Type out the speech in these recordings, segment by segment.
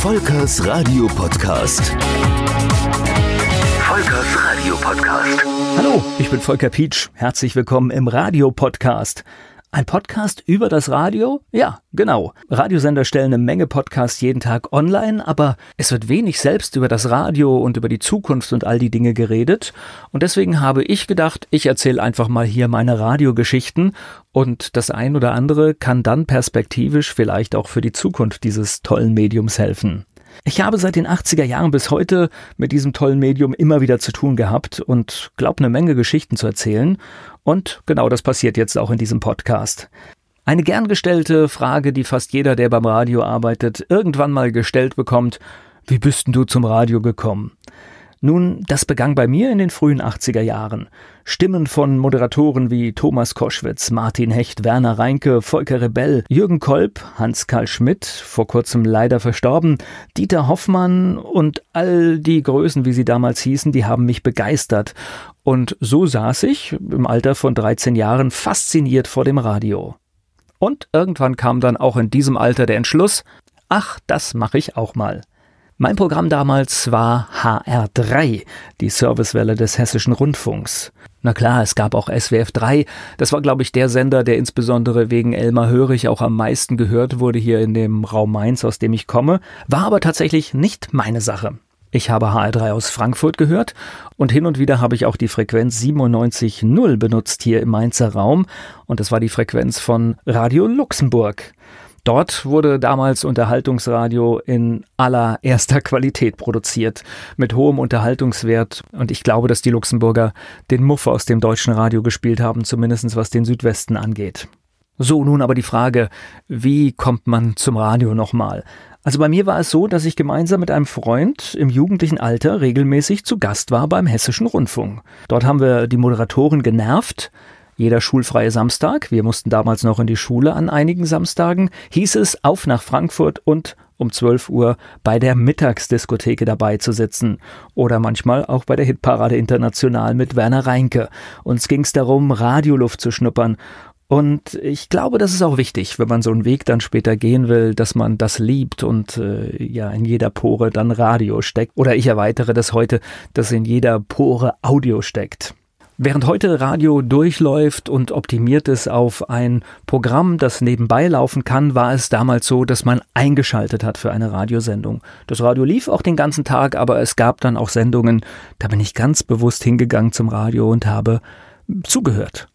Volkers Radio Podcast. Volkers Radio Podcast. Hallo, ich bin Volker Pietsch. Herzlich willkommen im Radio Podcast. Ein Podcast über das Radio? Ja, genau. Radiosender stellen eine Menge Podcasts jeden Tag online, aber es wird wenig selbst über das Radio und über die Zukunft und all die Dinge geredet. Und deswegen habe ich gedacht, ich erzähle einfach mal hier meine Radiogeschichten und das ein oder andere kann dann perspektivisch vielleicht auch für die Zukunft dieses tollen Mediums helfen. Ich habe seit den 80er Jahren bis heute mit diesem tollen Medium immer wieder zu tun gehabt und glaube eine Menge Geschichten zu erzählen. Und genau das passiert jetzt auch in diesem Podcast. Eine gern gestellte Frage, die fast jeder, der beim Radio arbeitet, irgendwann mal gestellt bekommt, wie bist denn du zum Radio gekommen? Nun, das begann bei mir in den frühen 80er Jahren. Stimmen von Moderatoren wie Thomas Koschwitz, Martin Hecht, Werner Reinke, Volker Rebell, Jürgen Kolb, Hans-Karl Schmidt, vor kurzem leider verstorben, Dieter Hoffmann und all die Größen, wie sie damals hießen, die haben mich begeistert. Und so saß ich im Alter von 13 Jahren fasziniert vor dem Radio. Und irgendwann kam dann auch in diesem Alter der Entschluss, ach, das mache ich auch mal. Mein Programm damals war HR3, die Servicewelle des Hessischen Rundfunks. Na klar, es gab auch SWF 3. Das war, glaube ich, der Sender, der insbesondere wegen Elmar Hörig auch am meisten gehört wurde hier in dem Raum Mainz, aus dem ich komme. War aber tatsächlich nicht meine Sache. Ich habe HR3 aus Frankfurt gehört und hin und wieder habe ich auch die Frequenz 97.0 benutzt hier im Mainzer Raum und das war die Frequenz von Radio Luxemburg. Dort wurde damals Unterhaltungsradio in allererster Qualität produziert, mit hohem Unterhaltungswert. Und ich glaube, dass die Luxemburger den Muff aus dem deutschen Radio gespielt haben, zumindest was den Südwesten angeht. So, nun aber die Frage, wie kommt man zum Radio nochmal? Also bei mir war es so, dass ich gemeinsam mit einem Freund im jugendlichen Alter regelmäßig zu Gast war beim Hessischen Rundfunk. Dort haben wir die Moderatoren genervt, jeder schulfreie Samstag, wir mussten damals noch in die Schule an einigen Samstagen, hieß es auf nach Frankfurt und um 12 Uhr bei der Mittagsdiskotheke dabei zu sitzen oder manchmal auch bei der Hitparade International mit Werner Reinke. Uns ging es darum, Radioluft zu schnuppern und ich glaube, das ist auch wichtig, wenn man so einen Weg dann später gehen will, dass man das liebt und äh, ja in jeder Pore dann Radio steckt. Oder ich erweitere das heute, dass in jeder Pore Audio steckt. Während heute Radio durchläuft und optimiert ist auf ein Programm, das nebenbei laufen kann, war es damals so, dass man eingeschaltet hat für eine Radiosendung. Das Radio lief auch den ganzen Tag, aber es gab dann auch Sendungen, da bin ich ganz bewusst hingegangen zum Radio und habe zugehört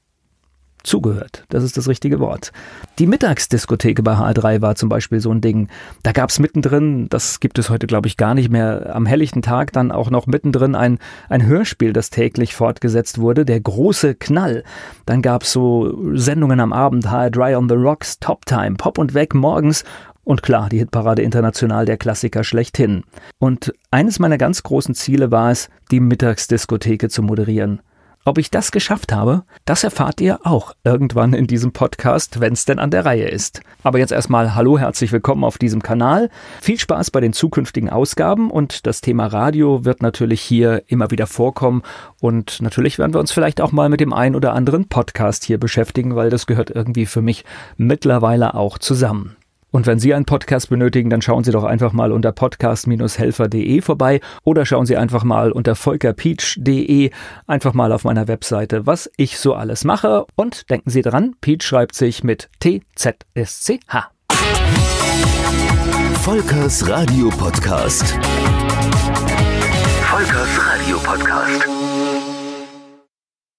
zugehört. Das ist das richtige Wort. Die Mittagsdiskotheke bei H3 war zum Beispiel so ein Ding. Da gab es mittendrin, das gibt es heute glaube ich gar nicht mehr, am helllichten Tag dann auch noch mittendrin ein, ein Hörspiel, das täglich fortgesetzt wurde, der große Knall. Dann gab es so Sendungen am Abend, HR3 on the Rocks, Top Time, Pop und Weg morgens und klar, die Hitparade International, der Klassiker schlechthin. Und eines meiner ganz großen Ziele war es, die Mittagsdiskotheke zu moderieren. Ob ich das geschafft habe, das erfahrt ihr auch irgendwann in diesem Podcast, wenn es denn an der Reihe ist. Aber jetzt erstmal hallo, herzlich willkommen auf diesem Kanal. Viel Spaß bei den zukünftigen Ausgaben und das Thema Radio wird natürlich hier immer wieder vorkommen und natürlich werden wir uns vielleicht auch mal mit dem ein oder anderen Podcast hier beschäftigen, weil das gehört irgendwie für mich mittlerweile auch zusammen. Und wenn Sie einen Podcast benötigen, dann schauen Sie doch einfach mal unter podcast-helfer.de vorbei oder schauen Sie einfach mal unter volkerpeach.de einfach mal auf meiner Webseite, was ich so alles mache. Und denken Sie dran, Peach schreibt sich mit T-Z-S-C-H. Volkers Radio Podcast. Volkers Radio Podcast.